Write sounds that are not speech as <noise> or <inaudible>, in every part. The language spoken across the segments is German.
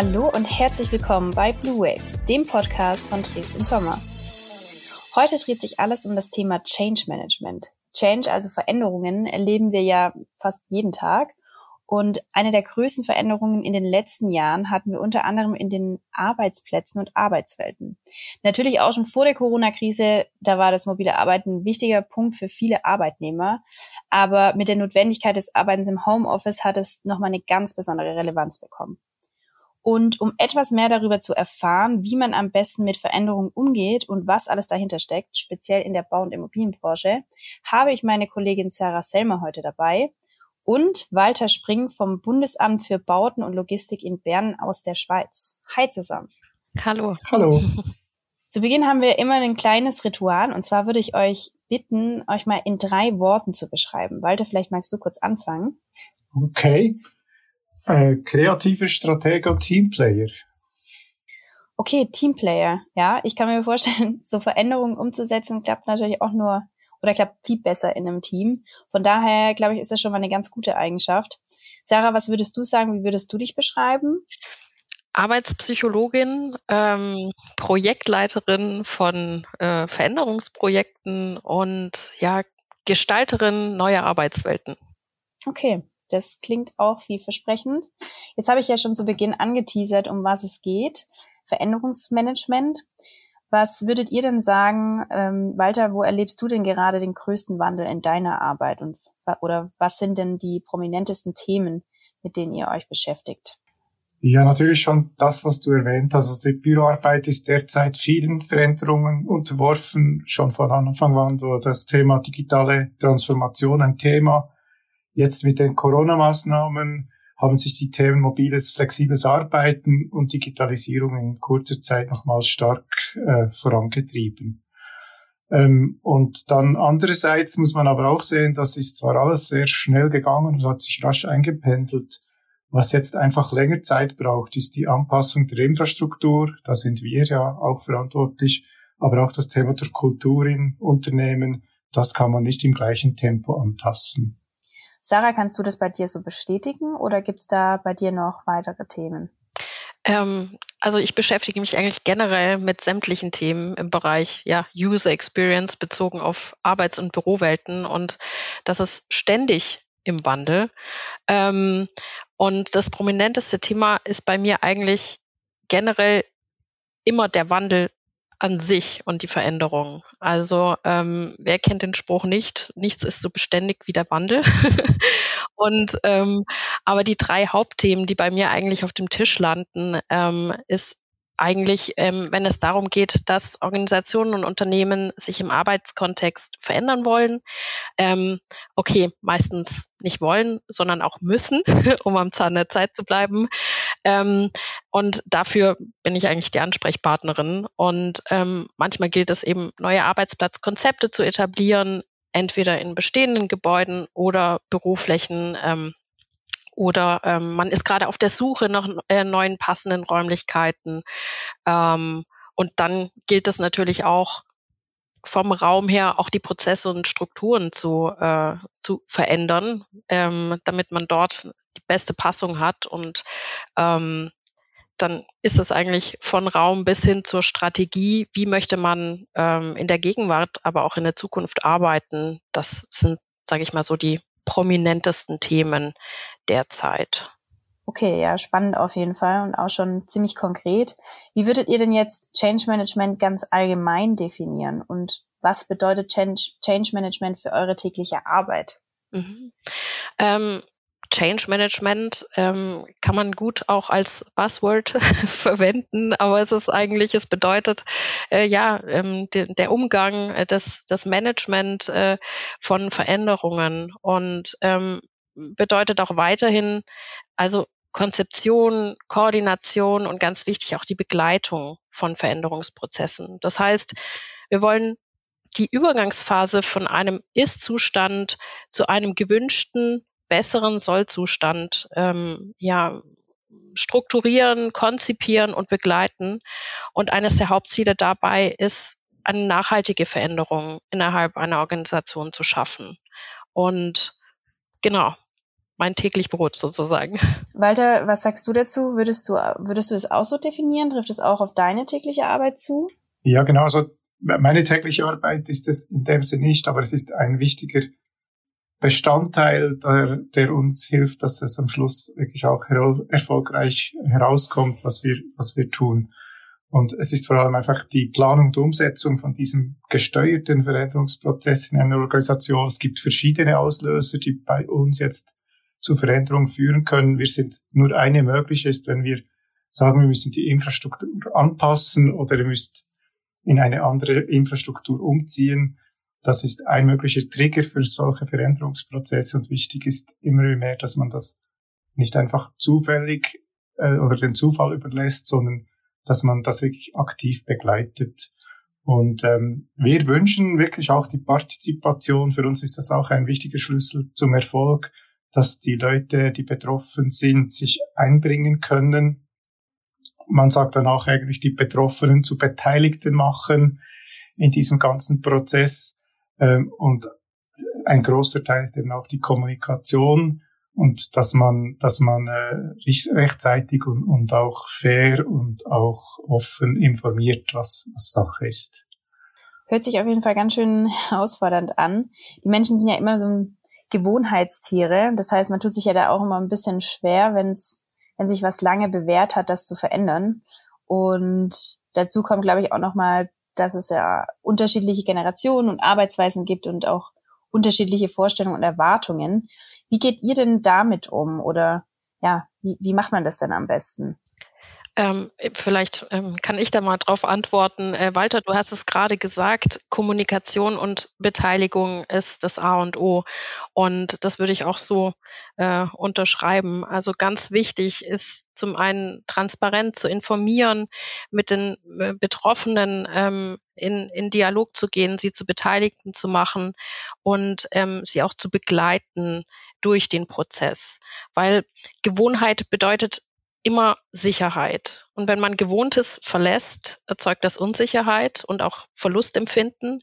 Hallo und herzlich willkommen bei Blue Waves, dem Podcast von Dresden Sommer. Heute dreht sich alles um das Thema Change Management. Change, also Veränderungen, erleben wir ja fast jeden Tag. Und eine der größten Veränderungen in den letzten Jahren hatten wir unter anderem in den Arbeitsplätzen und Arbeitswelten. Natürlich auch schon vor der Corona-Krise, da war das mobile Arbeiten ein wichtiger Punkt für viele Arbeitnehmer. Aber mit der Notwendigkeit des Arbeitens im Homeoffice hat es nochmal eine ganz besondere Relevanz bekommen. Und um etwas mehr darüber zu erfahren, wie man am besten mit Veränderungen umgeht und was alles dahinter steckt, speziell in der Bau- und Immobilienbranche, habe ich meine Kollegin Sarah Selmer heute dabei und Walter Spring vom Bundesamt für Bauten und Logistik in Bern aus der Schweiz. Hi zusammen. Hallo. Hallo. <laughs> Zu Beginn haben wir immer ein kleines Ritual und zwar würde ich euch bitten, euch mal in drei Worten zu beschreiben. Walter, vielleicht magst du kurz anfangen. Okay. Äh, kreative Stratege und Teamplayer. Okay, Teamplayer. Ja, ich kann mir vorstellen, <laughs> so Veränderungen umzusetzen klappt natürlich auch nur oder klappt viel besser in einem Team. Von daher, glaube ich, ist das schon mal eine ganz gute Eigenschaft. Sarah, was würdest du sagen? Wie würdest du dich beschreiben? Arbeitspsychologin, ähm, Projektleiterin von äh, Veränderungsprojekten und ja, Gestalterin neuer Arbeitswelten. Okay, das klingt auch vielversprechend. Jetzt habe ich ja schon zu Beginn angeteasert, um was es geht. Veränderungsmanagement. Was würdet ihr denn sagen, ähm, Walter, wo erlebst du denn gerade den größten Wandel in deiner Arbeit und oder was sind denn die prominentesten Themen, mit denen ihr euch beschäftigt? Ja, natürlich schon das, was du erwähnt hast. Also die Büroarbeit ist derzeit vielen Veränderungen unterworfen, schon von Anfang an, wo das Thema digitale Transformation ein Thema. Jetzt mit den Corona-Maßnahmen haben sich die Themen mobiles, flexibles Arbeiten und Digitalisierung in kurzer Zeit nochmals stark äh, vorangetrieben. Ähm, und dann andererseits muss man aber auch sehen, das ist zwar alles sehr schnell gegangen und hat sich rasch eingependelt. Was jetzt einfach länger Zeit braucht, ist die Anpassung der Infrastruktur. Da sind wir ja auch verantwortlich. Aber auch das Thema der Kultur in Unternehmen, das kann man nicht im gleichen Tempo anpassen. Sarah, kannst du das bei dir so bestätigen oder gibt es da bei dir noch weitere Themen? Ähm, also ich beschäftige mich eigentlich generell mit sämtlichen Themen im Bereich ja, User Experience bezogen auf Arbeits- und Bürowelten und das ist ständig im Wandel. Ähm, und das prominenteste Thema ist bei mir eigentlich generell immer der Wandel an sich und die Veränderung. Also ähm, wer kennt den Spruch nicht? Nichts ist so beständig wie der Wandel. <laughs> und ähm, aber die drei Hauptthemen, die bei mir eigentlich auf dem Tisch landen, ähm, ist eigentlich, ähm, wenn es darum geht, dass Organisationen und Unternehmen sich im Arbeitskontext verändern wollen. Ähm, okay, meistens nicht wollen, sondern auch müssen, <laughs> um am Zahn der Zeit zu bleiben. Ähm, und dafür bin ich eigentlich die Ansprechpartnerin. Und ähm, manchmal gilt es eben, neue Arbeitsplatzkonzepte zu etablieren, entweder in bestehenden Gebäuden oder Büroflächen ähm, oder ähm, man ist gerade auf der Suche nach äh, neuen passenden Räumlichkeiten. Ähm, und dann gilt es natürlich auch vom Raum her auch die Prozesse und Strukturen zu, äh, zu verändern, ähm, damit man dort die beste Passung hat. Und ähm, dann ist es eigentlich von Raum bis hin zur Strategie, wie möchte man ähm, in der Gegenwart, aber auch in der Zukunft arbeiten. Das sind, sage ich mal, so die prominentesten Themen derzeit. Okay, ja, spannend auf jeden Fall und auch schon ziemlich konkret. Wie würdet ihr denn jetzt Change Management ganz allgemein definieren und was bedeutet Change, Change Management für eure tägliche Arbeit? Mhm. Ähm, Change Management ähm, kann man gut auch als Buzzword <laughs> verwenden, aber es ist eigentlich, es bedeutet äh, ja ähm, de, der Umgang, äh, das, das Management äh, von Veränderungen und ähm, bedeutet auch weiterhin, also Konzeption, Koordination und ganz wichtig auch die Begleitung von Veränderungsprozessen. Das heißt, wir wollen die Übergangsphase von einem Ist-Zustand zu einem gewünschten besseren Sollzustand ähm, ja, strukturieren, konzipieren und begleiten. Und eines der Hauptziele dabei ist, eine nachhaltige Veränderung innerhalb einer Organisation zu schaffen. Und genau, mein täglich Brot sozusagen. Walter, was sagst du dazu? Würdest du, würdest du es auch so definieren? Trifft es auch auf deine tägliche Arbeit zu? Ja, genau. Also meine tägliche Arbeit ist es in dem Sinne nicht, aber es ist ein wichtiger Bestandteil, der, der uns hilft, dass es am Schluss wirklich auch erfolgreich herauskommt, was wir, was wir tun. Und es ist vor allem einfach die Planung und Umsetzung von diesem gesteuerten Veränderungsprozess in einer Organisation. Es gibt verschiedene Auslöser, die bei uns jetzt zu Veränderungen führen können. Wir sind nur eine mögliche ist, wenn wir sagen, wir müssen die Infrastruktur anpassen oder ihr müsst in eine andere Infrastruktur umziehen. Das ist ein möglicher Trigger für solche Veränderungsprozesse und wichtig ist immer mehr, dass man das nicht einfach zufällig äh, oder den Zufall überlässt, sondern dass man das wirklich aktiv begleitet. Und ähm, wir wünschen wirklich auch die Partizipation. Für uns ist das auch ein wichtiger Schlüssel zum Erfolg, dass die Leute, die betroffen sind, sich einbringen können. Man sagt dann auch eigentlich, die Betroffenen zu Beteiligten machen in diesem ganzen Prozess. Ähm, und ein großer Teil ist eben auch die Kommunikation und dass man, dass man äh, rechtzeitig und, und auch fair und auch offen informiert, was, was Sache ist. Hört sich auf jeden Fall ganz schön herausfordernd an. Die Menschen sind ja immer so Gewohnheitstiere. Das heißt, man tut sich ja da auch immer ein bisschen schwer, wenn es, wenn sich was lange bewährt hat, das zu verändern. Und dazu kommt, glaube ich, auch nochmal, dass es ja unterschiedliche Generationen und Arbeitsweisen gibt und auch unterschiedliche Vorstellungen und Erwartungen. Wie geht ihr denn damit um? Oder ja, wie, wie macht man das denn am besten? Ähm, vielleicht ähm, kann ich da mal drauf antworten. Äh, Walter, du hast es gerade gesagt, Kommunikation und Beteiligung ist das A und O. Und das würde ich auch so äh, unterschreiben. Also ganz wichtig ist zum einen transparent zu informieren, mit den äh, Betroffenen ähm, in, in Dialog zu gehen, sie zu Beteiligten zu machen und ähm, sie auch zu begleiten durch den Prozess. Weil Gewohnheit bedeutet immer Sicherheit. Und wenn man Gewohntes verlässt, erzeugt das Unsicherheit und auch Verlustempfinden.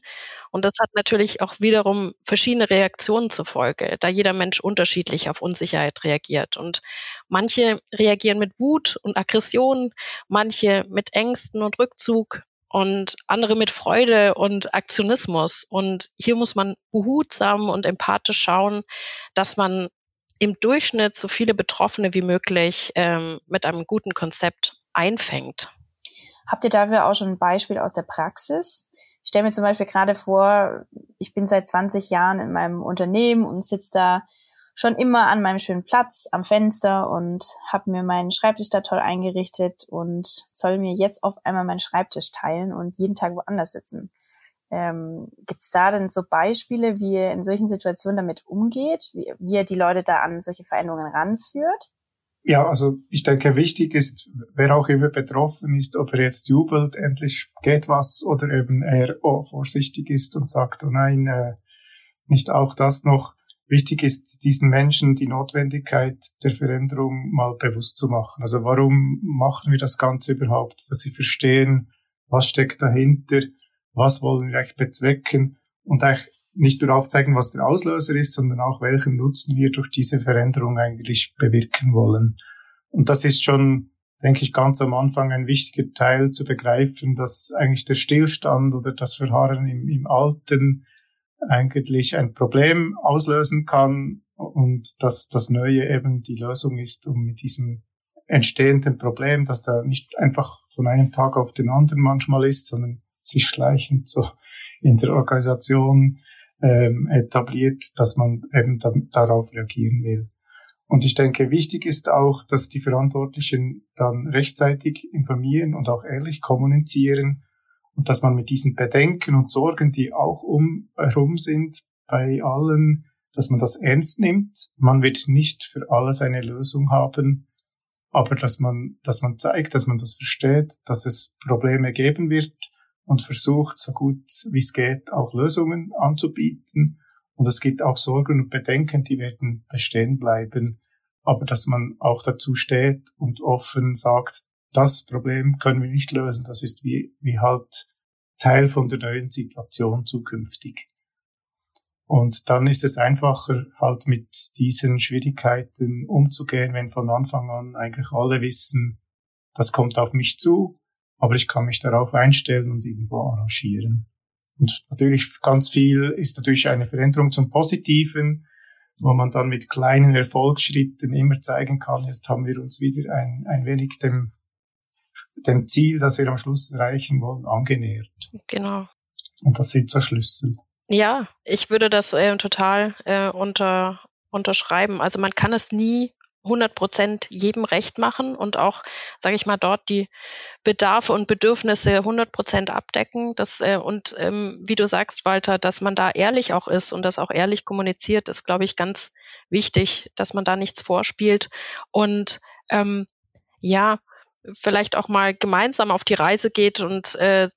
Und das hat natürlich auch wiederum verschiedene Reaktionen zur Folge, da jeder Mensch unterschiedlich auf Unsicherheit reagiert. Und manche reagieren mit Wut und Aggression, manche mit Ängsten und Rückzug und andere mit Freude und Aktionismus. Und hier muss man behutsam und empathisch schauen, dass man im Durchschnitt so viele Betroffene wie möglich ähm, mit einem guten Konzept einfängt. Habt ihr dafür auch schon ein Beispiel aus der Praxis? Ich stelle mir zum Beispiel gerade vor, ich bin seit 20 Jahren in meinem Unternehmen und sitze da schon immer an meinem schönen Platz am Fenster und habe mir meinen Schreibtisch da toll eingerichtet und soll mir jetzt auf einmal meinen Schreibtisch teilen und jeden Tag woanders sitzen. Ähm, Gibt es da denn so Beispiele, wie ihr in solchen Situationen damit umgeht, wie, wie ihr die Leute da an solche Veränderungen ranführt? Ja, also ich denke, wichtig ist, wer auch immer betroffen ist, ob er jetzt jubelt, endlich geht was, oder eben er oh, vorsichtig ist und sagt, oh nein, äh, nicht auch das noch. Wichtig ist, diesen Menschen die Notwendigkeit der Veränderung mal bewusst zu machen. Also warum machen wir das Ganze überhaupt? Dass sie verstehen, was steckt dahinter, was wollen wir eigentlich bezwecken und eigentlich nicht nur aufzeigen, was der Auslöser ist, sondern auch welchen Nutzen wir durch diese Veränderung eigentlich bewirken wollen. Und das ist schon, denke ich, ganz am Anfang ein wichtiger Teil zu begreifen, dass eigentlich der Stillstand oder das Verharren im, im Alten eigentlich ein Problem auslösen kann und dass das Neue eben die Lösung ist, um mit diesem entstehenden Problem, dass da nicht einfach von einem Tag auf den anderen manchmal ist, sondern sich schleichend so in der Organisation ähm, etabliert, dass man eben da, darauf reagieren will. Und ich denke, wichtig ist auch, dass die Verantwortlichen dann rechtzeitig informieren und auch ehrlich kommunizieren und dass man mit diesen Bedenken und Sorgen, die auch um herum sind, bei allen, dass man das ernst nimmt. Man wird nicht für alles eine Lösung haben, aber dass man, dass man zeigt, dass man das versteht, dass es Probleme geben wird und versucht, so gut wie es geht, auch Lösungen anzubieten. Und es gibt auch Sorgen und Bedenken, die werden bestehen bleiben. Aber dass man auch dazu steht und offen sagt, das Problem können wir nicht lösen. Das ist wie, wie halt Teil von der neuen Situation zukünftig. Und dann ist es einfacher, halt mit diesen Schwierigkeiten umzugehen, wenn von Anfang an eigentlich alle wissen, das kommt auf mich zu, aber ich kann mich darauf einstellen und irgendwo arrangieren. Und natürlich ganz viel ist natürlich eine Veränderung zum Positiven, wo man dann mit kleinen Erfolgsschritten immer zeigen kann, jetzt haben wir uns wieder ein, ein wenig dem, dem Ziel, das wir am Schluss erreichen wollen, angenähert. Genau. Und das sind so Schlüssel. Ja, ich würde das äh, total äh, unter, unterschreiben. Also man kann es nie 100 Prozent jedem recht machen und auch, sage ich mal, dort die Bedarfe und Bedürfnisse 100 Prozent abdecken. Das, äh, und ähm, wie du sagst, Walter, dass man da ehrlich auch ist und das auch ehrlich kommuniziert, ist, glaube ich, ganz wichtig, dass man da nichts vorspielt. Und ähm, ja, vielleicht auch mal gemeinsam auf die Reise geht und äh,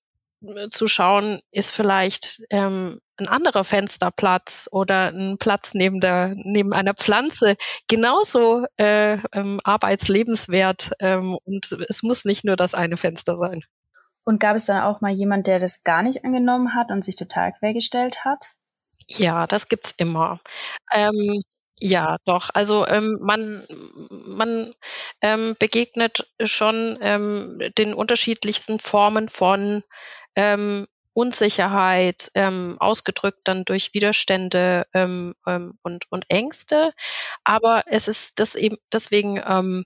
zu schauen, ist vielleicht ähm, ein anderer Fensterplatz oder ein Platz neben der neben einer Pflanze genauso äh, ähm, arbeitslebenswert ähm, und es muss nicht nur das eine Fenster sein. Und gab es dann auch mal jemand, der das gar nicht angenommen hat und sich total quergestellt hat? Ja, das gibt's immer. Ähm, ja, doch. Also ähm, man, man ähm, begegnet schon ähm, den unterschiedlichsten Formen von ähm, Unsicherheit, ähm, ausgedrückt dann durch Widerstände ähm, ähm, und, und Ängste. Aber es ist das eben deswegen, ähm,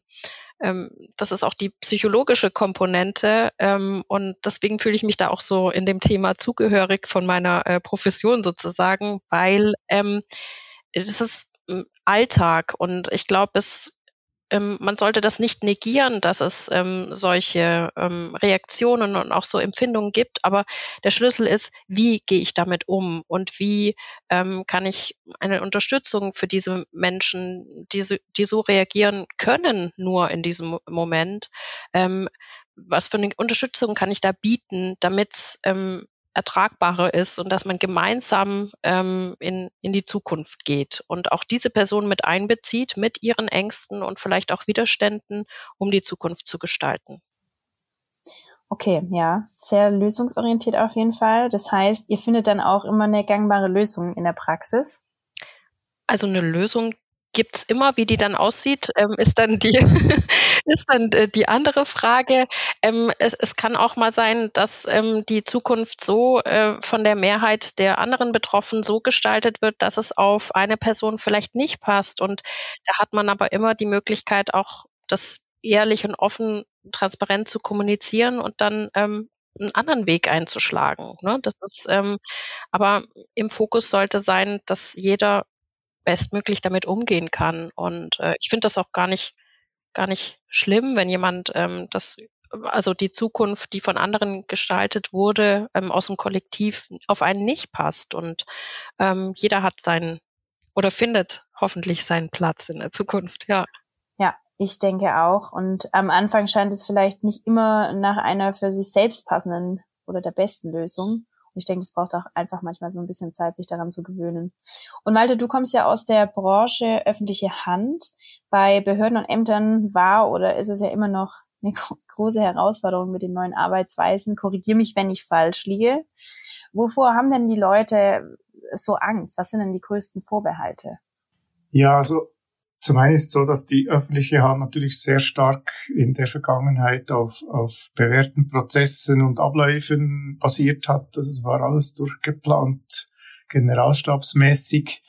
ähm, das ist auch die psychologische Komponente ähm, und deswegen fühle ich mich da auch so in dem Thema zugehörig von meiner äh, Profession sozusagen, weil ähm, es ist hm, Alltag und ich glaube, es ähm, man sollte das nicht negieren, dass es ähm, solche ähm, Reaktionen und auch so Empfindungen gibt. Aber der Schlüssel ist, wie gehe ich damit um und wie ähm, kann ich eine Unterstützung für diese Menschen, die so, die so reagieren können, nur in diesem Moment. Ähm, was für eine Unterstützung kann ich da bieten, damit ähm, ertragbarer ist und dass man gemeinsam ähm, in, in die Zukunft geht und auch diese Person mit einbezieht mit ihren Ängsten und vielleicht auch Widerständen, um die Zukunft zu gestalten. Okay, ja, sehr lösungsorientiert auf jeden Fall. Das heißt, ihr findet dann auch immer eine gangbare Lösung in der Praxis? Also eine Lösung gibt's immer, wie die dann aussieht, ähm, ist dann die <laughs> ist dann äh, die andere Frage. Ähm, es, es, kann auch mal sein, dass ähm, die Zukunft so äh, von der Mehrheit der anderen Betroffenen so gestaltet wird, dass es auf eine Person vielleicht nicht passt. Und da hat man aber immer die Möglichkeit, auch das ehrlich und offen, transparent zu kommunizieren und dann ähm, einen anderen Weg einzuschlagen. Ne? Das ist, ähm, aber im Fokus sollte sein, dass jeder bestmöglich damit umgehen kann. Und äh, ich finde das auch gar nicht, gar nicht schlimm, wenn jemand ähm, das, also die Zukunft, die von anderen gestaltet wurde, ähm, aus dem Kollektiv auf einen nicht passt. Und ähm, jeder hat seinen oder findet hoffentlich seinen Platz in der Zukunft, ja. Ja, ich denke auch. Und am Anfang scheint es vielleicht nicht immer nach einer für sich selbst passenden oder der besten Lösung. Ich denke, es braucht auch einfach manchmal so ein bisschen Zeit, sich daran zu gewöhnen. Und Malte, du kommst ja aus der Branche öffentliche Hand. Bei Behörden und Ämtern war oder ist es ja immer noch eine große Herausforderung mit den neuen Arbeitsweisen. Korrigier mich, wenn ich falsch liege. Wovor haben denn die Leute so Angst? Was sind denn die größten Vorbehalte? Ja, also zum einen ist es so, dass die öffentliche Hand natürlich sehr stark in der Vergangenheit auf, auf bewährten Prozessen und Abläufen basiert hat. Das war alles durchgeplant, generalstabsmäßig.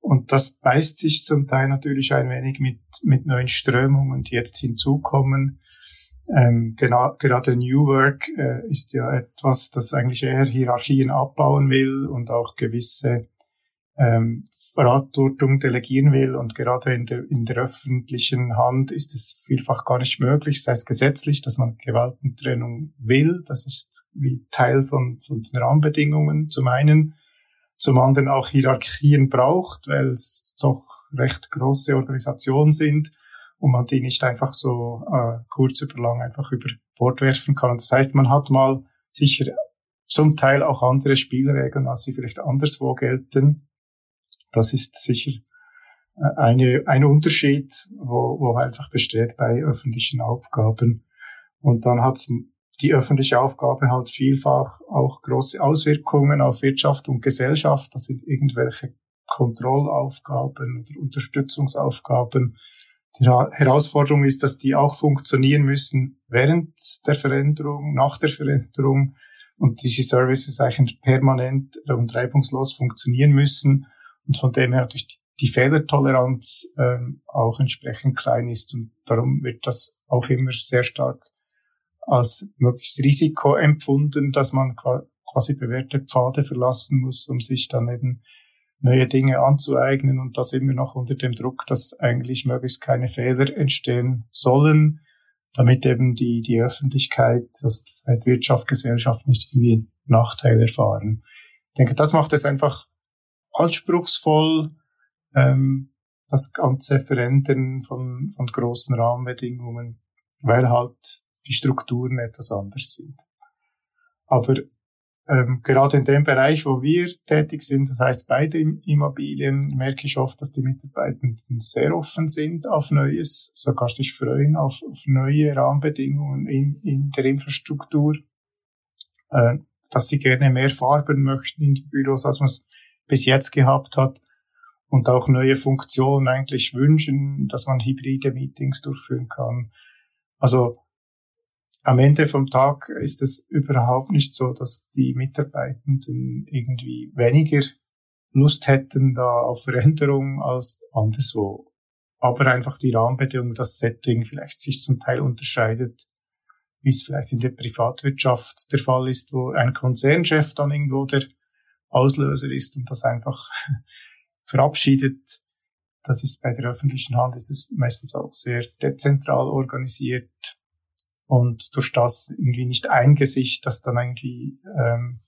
Und das beißt sich zum Teil natürlich ein wenig mit, mit neuen Strömungen, die jetzt hinzukommen. Ähm, genau, gerade New Work äh, ist ja etwas, das eigentlich eher Hierarchien abbauen will und auch gewisse ähm, Verantwortung delegieren will. Und gerade in der, in der öffentlichen Hand ist es vielfach gar nicht möglich, sei es gesetzlich, dass man Gewaltentrennung will. Das ist wie Teil von, von den Rahmenbedingungen zum einen. Zum anderen auch Hierarchien braucht, weil es doch recht große Organisationen sind und man die nicht einfach so äh, kurz über lang einfach über Bord werfen kann. Das heißt, man hat mal sicher zum Teil auch andere Spielregeln, als sie vielleicht anderswo gelten. Das ist sicher äh, eine, ein Unterschied, wo, wo einfach besteht bei öffentlichen Aufgaben. Und dann hat die öffentliche Aufgabe halt vielfach auch große Auswirkungen auf Wirtschaft und Gesellschaft. Das sind irgendwelche Kontrollaufgaben oder Unterstützungsaufgaben. Die Herausforderung ist, dass die auch funktionieren müssen während der Veränderung, nach der Veränderung und diese Services eigentlich permanent und reibungslos funktionieren müssen und von dem her natürlich die Fehlertoleranz ähm, auch entsprechend klein ist und darum wird das auch immer sehr stark als mögliches Risiko empfunden, dass man quasi bewährte Pfade verlassen muss, um sich dann eben neue Dinge anzueignen und das immer noch unter dem Druck, dass eigentlich möglichst keine Fehler entstehen sollen, damit eben die, die Öffentlichkeit, also das heißt Wirtschaft, Gesellschaft nicht irgendwie Nachteil erfahren. Ich denke, das macht es einfach anspruchsvoll, ähm, das ganze Verändern von, von großen Rahmenbedingungen, weil halt die Strukturen etwas anders sind. Aber ähm, gerade in dem Bereich, wo wir tätig sind, das heißt bei den Immobilien, merke ich oft, dass die Mitarbeitenden sehr offen sind auf Neues, sogar sich freuen auf, auf neue Rahmenbedingungen in, in der Infrastruktur, äh, dass sie gerne mehr Farben möchten in die Büros, als man bis jetzt gehabt hat und auch neue Funktionen eigentlich wünschen, dass man hybride Meetings durchführen kann. Also am Ende vom Tag ist es überhaupt nicht so, dass die Mitarbeitenden irgendwie weniger Lust hätten da auf Veränderung als anderswo. Aber einfach die Rahmenbedingungen, das Setting vielleicht sich zum Teil unterscheidet, wie es vielleicht in der Privatwirtschaft der Fall ist, wo ein Konzernchef dann irgendwo der Auslöser ist und das einfach <laughs> verabschiedet. Das ist bei der öffentlichen Hand ist es meistens auch sehr dezentral organisiert und durch das irgendwie nicht ein Gesicht, das dann irgendwie ähm,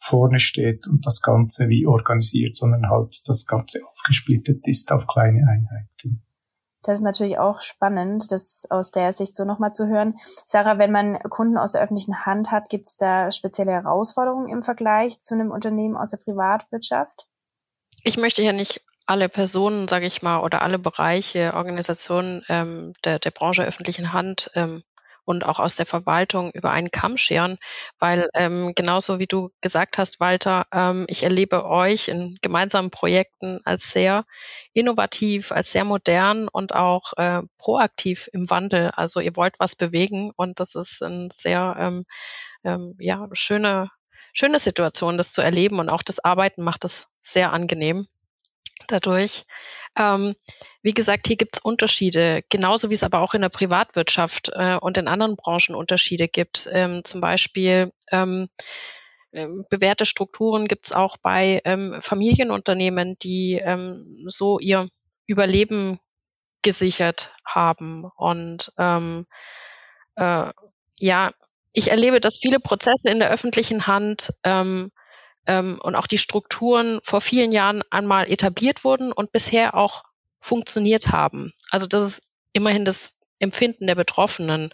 vorne steht und das Ganze wie organisiert, sondern halt das Ganze aufgesplittet ist auf kleine Einheiten. Das ist natürlich auch spannend, das aus der Sicht so nochmal zu hören. Sarah, wenn man Kunden aus der öffentlichen Hand hat, gibt es da spezielle Herausforderungen im Vergleich zu einem Unternehmen aus der Privatwirtschaft? Ich möchte ja nicht alle Personen, sage ich mal, oder alle Bereiche, Organisationen ähm, der, der Branche öffentlichen Hand ähm, und auch aus der Verwaltung über einen Kamm scheren, weil ähm, genauso wie du gesagt hast, Walter, ähm, ich erlebe euch in gemeinsamen Projekten als sehr innovativ, als sehr modern und auch äh, proaktiv im Wandel. Also ihr wollt was bewegen und das ist ein sehr ähm, ähm, ja schöne schöne Situation, das zu erleben und auch das Arbeiten macht es sehr angenehm dadurch. Ähm, wie gesagt, hier gibt es Unterschiede, genauso wie es aber auch in der Privatwirtschaft äh, und in anderen Branchen Unterschiede gibt. Ähm, zum Beispiel ähm, ähm bewährte Strukturen gibt es auch bei ähm, Familienunternehmen, die ähm, so ihr Überleben gesichert haben. Und ähm, äh, ja, ich erlebe, dass viele Prozesse in der öffentlichen Hand ähm, ähm, und auch die Strukturen vor vielen Jahren einmal etabliert wurden und bisher auch funktioniert haben. Also das ist immerhin das Empfinden der Betroffenen.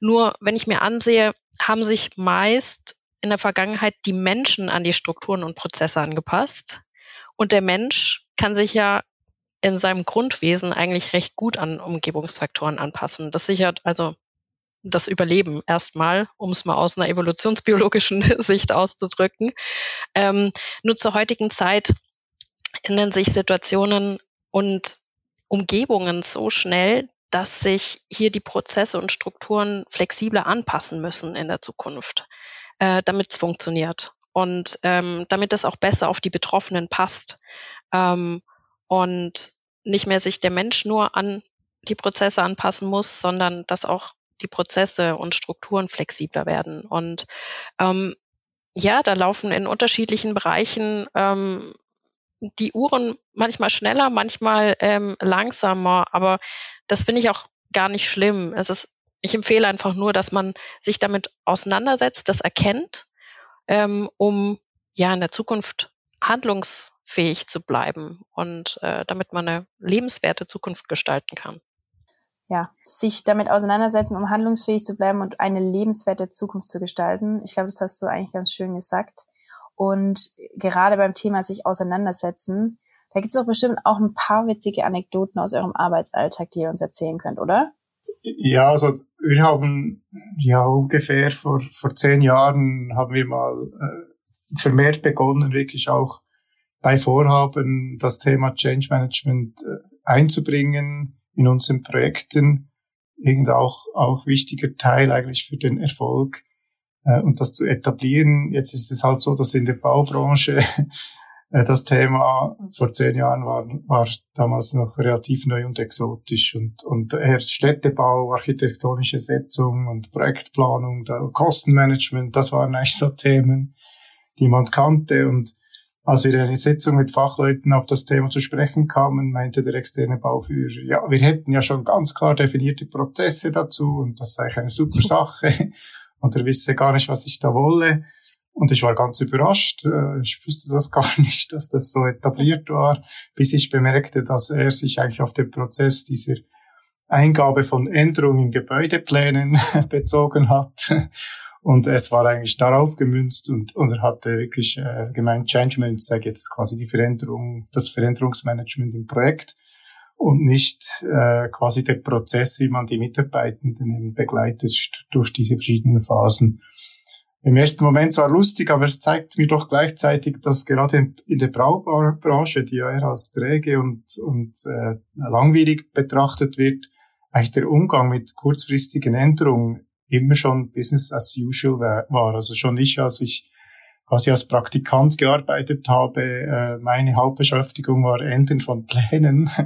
Nur wenn ich mir ansehe, haben sich meist in der Vergangenheit die Menschen an die Strukturen und Prozesse angepasst. Und der Mensch kann sich ja in seinem Grundwesen eigentlich recht gut an Umgebungsfaktoren anpassen. Das sichert also das Überleben erstmal, um es mal aus einer evolutionsbiologischen <laughs> Sicht auszudrücken. Ähm, nur zur heutigen Zeit ändern sich Situationen und Umgebungen so schnell, dass sich hier die Prozesse und Strukturen flexibler anpassen müssen in der Zukunft, äh, damit es funktioniert und ähm, damit es auch besser auf die Betroffenen passt ähm, und nicht mehr sich der Mensch nur an die Prozesse anpassen muss, sondern dass auch die Prozesse und Strukturen flexibler werden. Und ähm, ja, da laufen in unterschiedlichen Bereichen ähm, die Uhren manchmal schneller, manchmal ähm, langsamer, aber das finde ich auch gar nicht schlimm. Es ist, ich empfehle einfach nur, dass man sich damit auseinandersetzt, das erkennt, ähm, um ja in der Zukunft handlungsfähig zu bleiben und äh, damit man eine lebenswerte Zukunft gestalten kann ja, sich damit auseinandersetzen, um handlungsfähig zu bleiben und eine lebenswerte Zukunft zu gestalten. Ich glaube, das hast du eigentlich ganz schön gesagt. Und gerade beim Thema sich auseinandersetzen, da gibt es doch bestimmt auch ein paar witzige Anekdoten aus eurem Arbeitsalltag, die ihr uns erzählen könnt, oder? Ja, also wir haben ja ungefähr vor, vor zehn Jahren haben wir mal äh, vermehrt begonnen, wirklich auch bei Vorhaben, das Thema Change Management äh, einzubringen in unseren Projekten. Irgend auch, auch wichtiger Teil eigentlich für den Erfolg äh, und das zu etablieren. Jetzt ist es halt so, dass in der Baubranche <laughs> äh, das Thema vor zehn Jahren war, war damals noch relativ neu und exotisch und, und erst Städtebau, architektonische Setzung und Projektplanung, Kostenmanagement, das waren eigentlich so Themen, die man kannte und als wir in eine Sitzung mit Fachleuten auf das Thema zu sprechen kamen, meinte der externe Bauführer, ja, wir hätten ja schon ganz klar definierte Prozesse dazu und das sei eine super <laughs> Sache und er wisse gar nicht, was ich da wolle. Und ich war ganz überrascht. Äh, ich wusste das gar <laughs> nicht, dass das so etabliert war, bis ich bemerkte, dass er sich eigentlich auf den Prozess dieser Eingabe von Änderungen in Gebäudeplänen <laughs> bezogen hat. Und es war eigentlich darauf gemünzt und, und er hatte wirklich äh, gemeint, Change Management sei jetzt quasi die Veränderung, das Veränderungsmanagement im Projekt und nicht äh, quasi der Prozess, wie man die Mitarbeitenden begleitet durch diese verschiedenen Phasen. Im ersten Moment zwar lustig, aber es zeigt mir doch gleichzeitig, dass gerade in der Braubranche, die ja eher als träge und, und äh, langwierig betrachtet wird, eigentlich der Umgang mit kurzfristigen Änderungen immer schon Business as usual war. Also schon ich, als ich quasi als Praktikant gearbeitet habe, äh, meine Hauptbeschäftigung war Enden von Plänen. <laughs>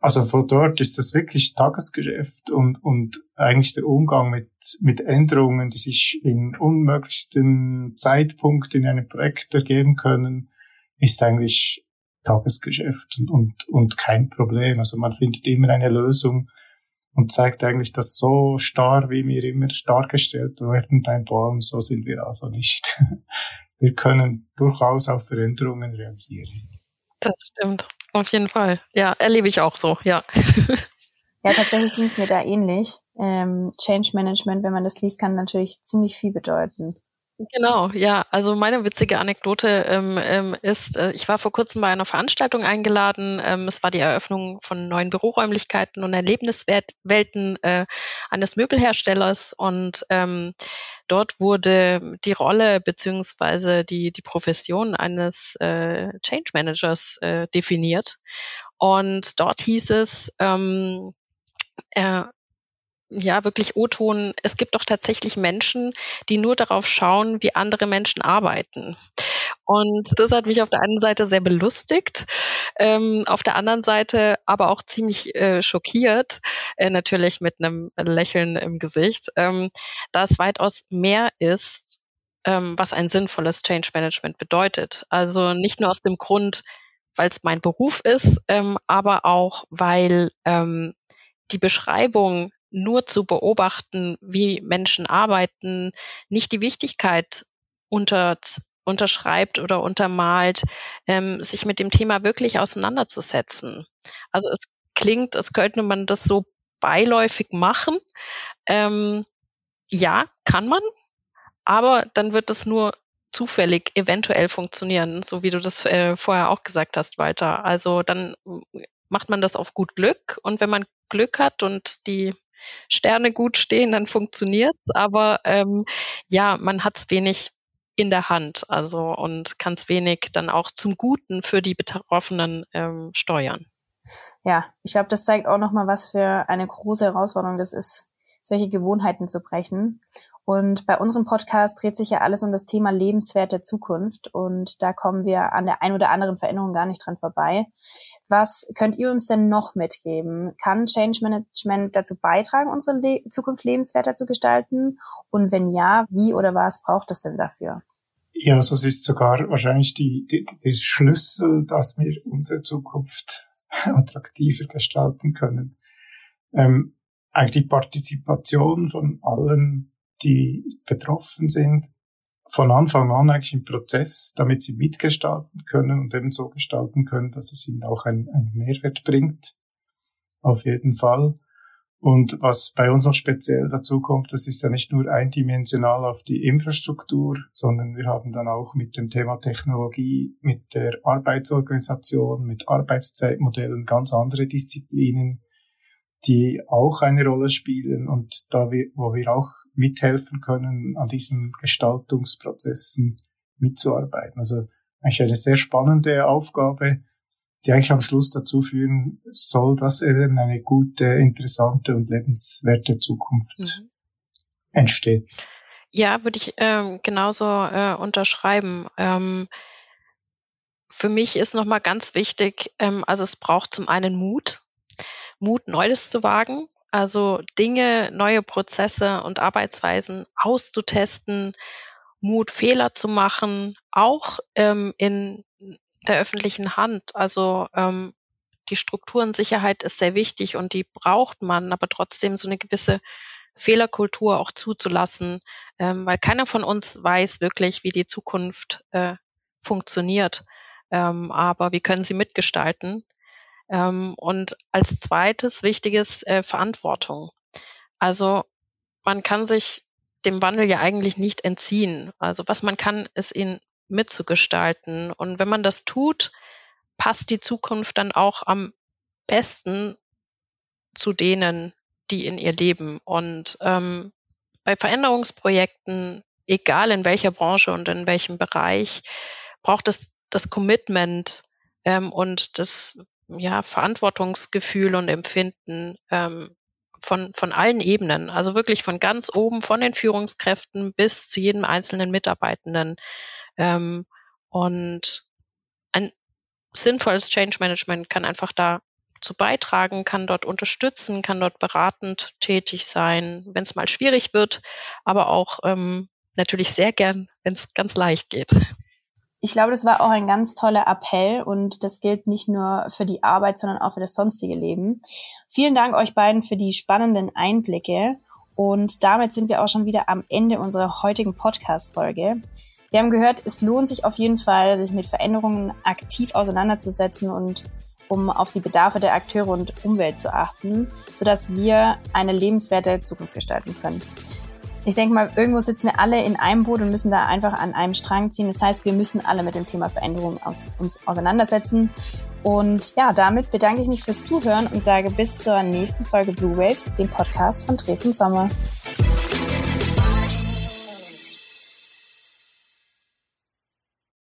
Also von dort ist das wirklich Tagesgeschäft und, und eigentlich der Umgang mit, mit Änderungen, die sich in unmöglichsten Zeitpunkt in einem Projekt ergeben können, ist eigentlich Tagesgeschäft und, und, und kein Problem. Also man findet immer eine Lösung und zeigt eigentlich, dass so starr, wie wir immer dargestellt werden beim Baum, so sind wir also nicht. <laughs> Wir können durchaus auf Veränderungen reagieren. Das stimmt, auf jeden Fall. Ja, erlebe ich auch so, ja. <laughs> Ja, tatsächlich ging es mir da ähnlich. Ähm, Change Management, wenn man das liest, kann natürlich ziemlich viel bedeuten. Genau, ja. Also meine witzige Anekdote ähm, ähm, ist, äh, ich war vor kurzem bei einer Veranstaltung eingeladen. Ähm, es war die Eröffnung von neuen Büroräumlichkeiten und Erlebniswelten äh, eines Möbelherstellers und ähm, dort wurde die Rolle beziehungsweise die, die Profession eines äh, Change Managers äh, definiert. Und dort hieß es, ähm, äh, ja, wirklich O-Ton, es gibt doch tatsächlich Menschen, die nur darauf schauen, wie andere Menschen arbeiten. Und das hat mich auf der einen Seite sehr belustigt, ähm, auf der anderen Seite aber auch ziemlich äh, schockiert, äh, natürlich mit einem Lächeln im Gesicht, ähm, da es weitaus mehr ist, ähm, was ein sinnvolles Change Management bedeutet. Also nicht nur aus dem Grund, weil es mein Beruf ist, ähm, aber auch, weil ähm, die Beschreibung nur zu beobachten, wie Menschen arbeiten, nicht die Wichtigkeit unter, unterschreibt oder untermalt, ähm, sich mit dem Thema wirklich auseinanderzusetzen. Also es klingt, als könnte man das so beiläufig machen. Ähm, ja, kann man, aber dann wird es nur zufällig eventuell funktionieren, so wie du das äh, vorher auch gesagt hast, Walter. Also dann macht man das auf gut Glück und wenn man Glück hat und die Sterne gut stehen, dann funktioniert Aber ähm, ja, man hat es wenig in der Hand, also und kann es wenig dann auch zum Guten für die Betroffenen ähm, steuern. Ja, ich glaube, das zeigt auch nochmal, was für eine große Herausforderung das ist, solche Gewohnheiten zu brechen. Und bei unserem Podcast dreht sich ja alles um das Thema lebenswert der Zukunft. Und da kommen wir an der ein oder anderen Veränderung gar nicht dran vorbei. Was könnt ihr uns denn noch mitgeben? Kann Change Management dazu beitragen, unsere Le Zukunft lebenswerter zu gestalten? Und wenn ja, wie oder was braucht es denn dafür? Ja, also es ist sogar wahrscheinlich die, die, der Schlüssel, dass wir unsere Zukunft <laughs> attraktiver gestalten können. Ähm, eigentlich die Partizipation von allen die betroffen sind, von Anfang an eigentlich im Prozess, damit sie mitgestalten können und eben so gestalten können, dass es ihnen auch einen, einen Mehrwert bringt. Auf jeden Fall. Und was bei uns noch speziell dazu kommt, das ist ja nicht nur eindimensional auf die Infrastruktur, sondern wir haben dann auch mit dem Thema Technologie, mit der Arbeitsorganisation, mit Arbeitszeitmodellen ganz andere Disziplinen, die auch eine Rolle spielen und da wir, wo wir auch mithelfen können, an diesen Gestaltungsprozessen mitzuarbeiten. Also eigentlich eine sehr spannende Aufgabe, die eigentlich am Schluss dazu führen soll, dass eben eine gute, interessante und lebenswerte Zukunft mhm. entsteht. Ja, würde ich ähm, genauso äh, unterschreiben. Ähm, für mich ist nochmal ganz wichtig, ähm, also es braucht zum einen Mut, Mut, Neues zu wagen, also Dinge, neue Prozesse und Arbeitsweisen auszutesten, Mut, Fehler zu machen, auch ähm, in der öffentlichen Hand. Also ähm, die Strukturensicherheit ist sehr wichtig und die braucht man, aber trotzdem so eine gewisse Fehlerkultur auch zuzulassen, ähm, weil keiner von uns weiß wirklich, wie die Zukunft äh, funktioniert. Ähm, aber wir können sie mitgestalten. Ähm, und als zweites wichtiges äh, Verantwortung. Also man kann sich dem Wandel ja eigentlich nicht entziehen. Also was man kann, ist ihn mitzugestalten. Und wenn man das tut, passt die Zukunft dann auch am besten zu denen, die in ihr leben. Und ähm, bei Veränderungsprojekten, egal in welcher Branche und in welchem Bereich, braucht es das Commitment ähm, und das ja, Verantwortungsgefühl und Empfinden ähm, von, von allen Ebenen, also wirklich von ganz oben, von den Führungskräften bis zu jedem einzelnen Mitarbeitenden. Ähm, und ein sinnvolles Change Management kann einfach dazu beitragen, kann dort unterstützen, kann dort beratend tätig sein, wenn es mal schwierig wird, aber auch ähm, natürlich sehr gern, wenn es ganz leicht geht ich glaube, das war auch ein ganz toller Appell und das gilt nicht nur für die Arbeit, sondern auch für das sonstige Leben. Vielen Dank euch beiden für die spannenden Einblicke und damit sind wir auch schon wieder am Ende unserer heutigen Podcast-Folge. Wir haben gehört, es lohnt sich auf jeden Fall, sich mit Veränderungen aktiv auseinanderzusetzen und um auf die Bedarfe der Akteure und Umwelt zu achten, sodass wir eine lebenswerte Zukunft gestalten können ich denke mal, irgendwo sitzen wir alle in einem Boot und müssen da einfach an einem Strang ziehen. Das heißt, wir müssen alle mit dem Thema Veränderung aus, uns auseinandersetzen. Und ja, damit bedanke ich mich fürs Zuhören und sage bis zur nächsten Folge Blue Waves, dem Podcast von Dresden Sommer.